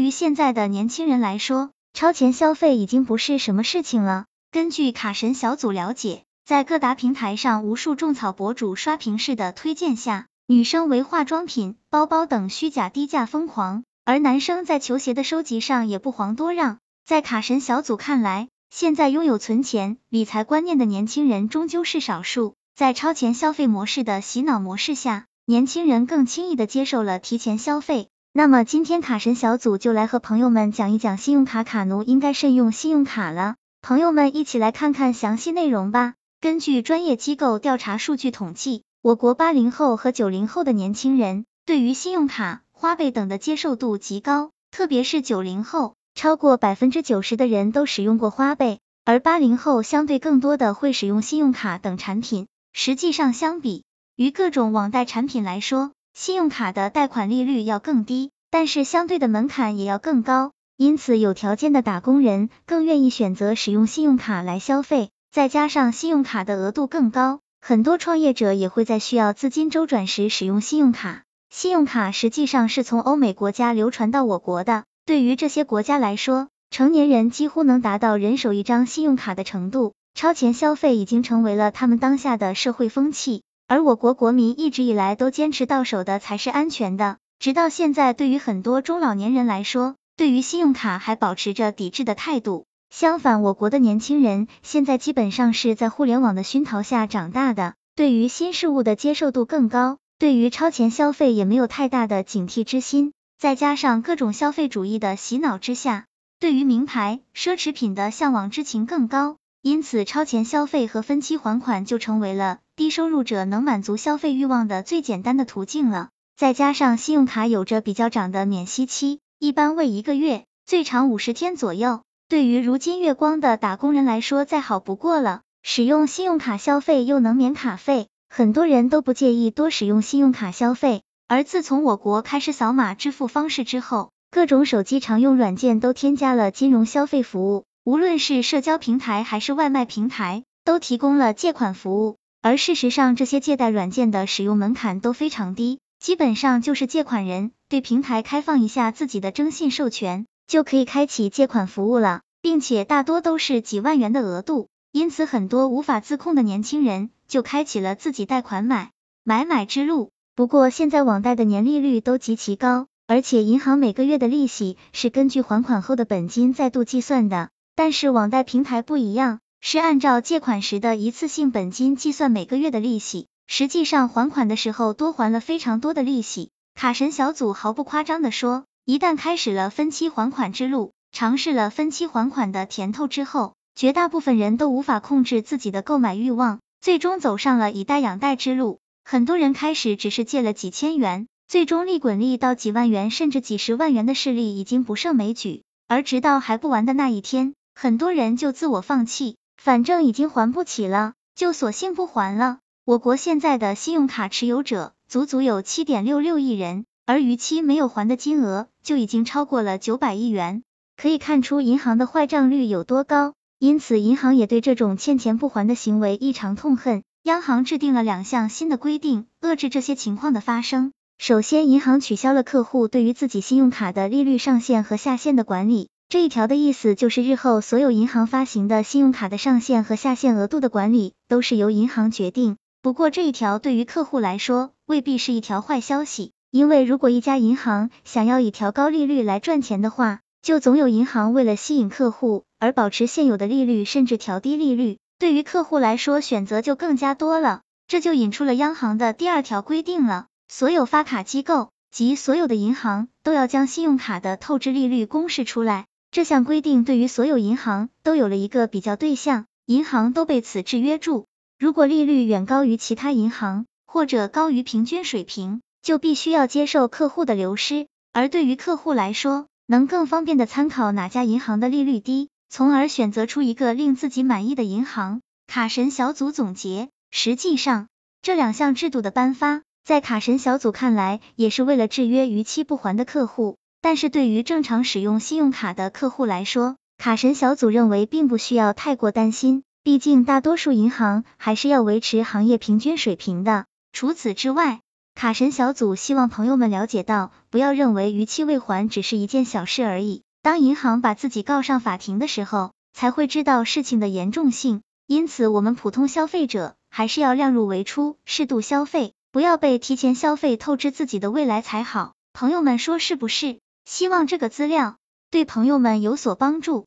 于现在的年轻人来说，超前消费已经不是什么事情了。根据卡神小组了解，在各大平台上无数种草博主刷屏式的推荐下，女生为化妆品、包包等虚假低价疯狂，而男生在球鞋的收集上也不遑多让。在卡神小组看来，现在拥有存钱理财观念的年轻人终究是少数，在超前消费模式的洗脑模式下，年轻人更轻易的接受了提前消费。那么今天卡神小组就来和朋友们讲一讲信用卡卡奴应该慎用信用卡了，朋友们一起来看看详细内容吧。根据专业机构调查数据统计，我国八零后和九零后的年轻人对于信用卡、花呗等的接受度极高，特别是九零后。超过百分之九十的人都使用过花呗，而八零后相对更多的会使用信用卡等产品。实际上，相比于各种网贷产品来说，信用卡的贷款利率要更低，但是相对的门槛也要更高。因此，有条件的打工人更愿意选择使用信用卡来消费。再加上信用卡的额度更高，很多创业者也会在需要资金周转时使用信用卡。信用卡实际上是从欧美国家流传到我国的。对于这些国家来说，成年人几乎能达到人手一张信用卡的程度，超前消费已经成为了他们当下的社会风气。而我国国民一直以来都坚持到手的才是安全的，直到现在，对于很多中老年人来说，对于信用卡还保持着抵制的态度。相反，我国的年轻人现在基本上是在互联网的熏陶下长大的，对于新事物的接受度更高，对于超前消费也没有太大的警惕之心。再加上各种消费主义的洗脑之下，对于名牌奢侈品的向往之情更高，因此超前消费和分期还款就成为了低收入者能满足消费欲望的最简单的途径了。再加上信用卡有着比较长的免息期，一般为一个月，最长五十天左右，对于如今月光的打工人来说再好不过了。使用信用卡消费又能免卡费，很多人都不介意多使用信用卡消费。而自从我国开始扫码支付方式之后，各种手机常用软件都添加了金融消费服务，无论是社交平台还是外卖平台，都提供了借款服务。而事实上，这些借贷软件的使用门槛都非常低，基本上就是借款人对平台开放一下自己的征信授权，就可以开启借款服务了，并且大多都是几万元的额度。因此，很多无法自控的年轻人就开启了自己贷款买买买之路。不过现在网贷的年利率都极其高，而且银行每个月的利息是根据还款后的本金再度计算的。但是网贷平台不一样，是按照借款时的一次性本金计算每个月的利息，实际上还款的时候多还了非常多的利息。卡神小组毫不夸张的说，一旦开始了分期还款之路，尝试了分期还款的甜头之后，绝大部分人都无法控制自己的购买欲望，最终走上了以贷养贷之路。很多人开始只是借了几千元，最终利滚利到几万元甚至几十万元的事例已经不胜枚举。而直到还不完的那一天，很多人就自我放弃，反正已经还不起了，就索性不还了。我国现在的信用卡持有者足足有七点六六亿人，而逾期没有还的金额就已经超过了九百亿元，可以看出银行的坏账率有多高。因此，银行也对这种欠钱不还的行为异常痛恨。央行制定了两项新的规定，遏制这些情况的发生。首先，银行取消了客户对于自己信用卡的利率上限和下限的管理。这一条的意思就是，日后所有银行发行的信用卡的上限和下限额度的管理都是由银行决定。不过，这一条对于客户来说未必是一条坏消息，因为如果一家银行想要以调高利率来赚钱的话，就总有银行为了吸引客户而保持现有的利率，甚至调低利率。对于客户来说，选择就更加多了，这就引出了央行的第二条规定了：所有发卡机构及所有的银行都要将信用卡的透支利率公示出来。这项规定对于所有银行都有了一个比较对象，银行都被此制约住。如果利率远高于其他银行，或者高于平均水平，就必须要接受客户的流失。而对于客户来说，能更方便的参考哪家银行的利率低。从而选择出一个令自己满意的银行。卡神小组总结，实际上这两项制度的颁发，在卡神小组看来，也是为了制约逾期不还的客户。但是对于正常使用信用卡的客户来说，卡神小组认为并不需要太过担心，毕竟大多数银行还是要维持行业平均水平的。除此之外，卡神小组希望朋友们了解到，不要认为逾期未还只是一件小事而已。当银行把自己告上法庭的时候，才会知道事情的严重性。因此，我们普通消费者还是要量入为出，适度消费，不要被提前消费透支自己的未来才好。朋友们说是不是？希望这个资料对朋友们有所帮助。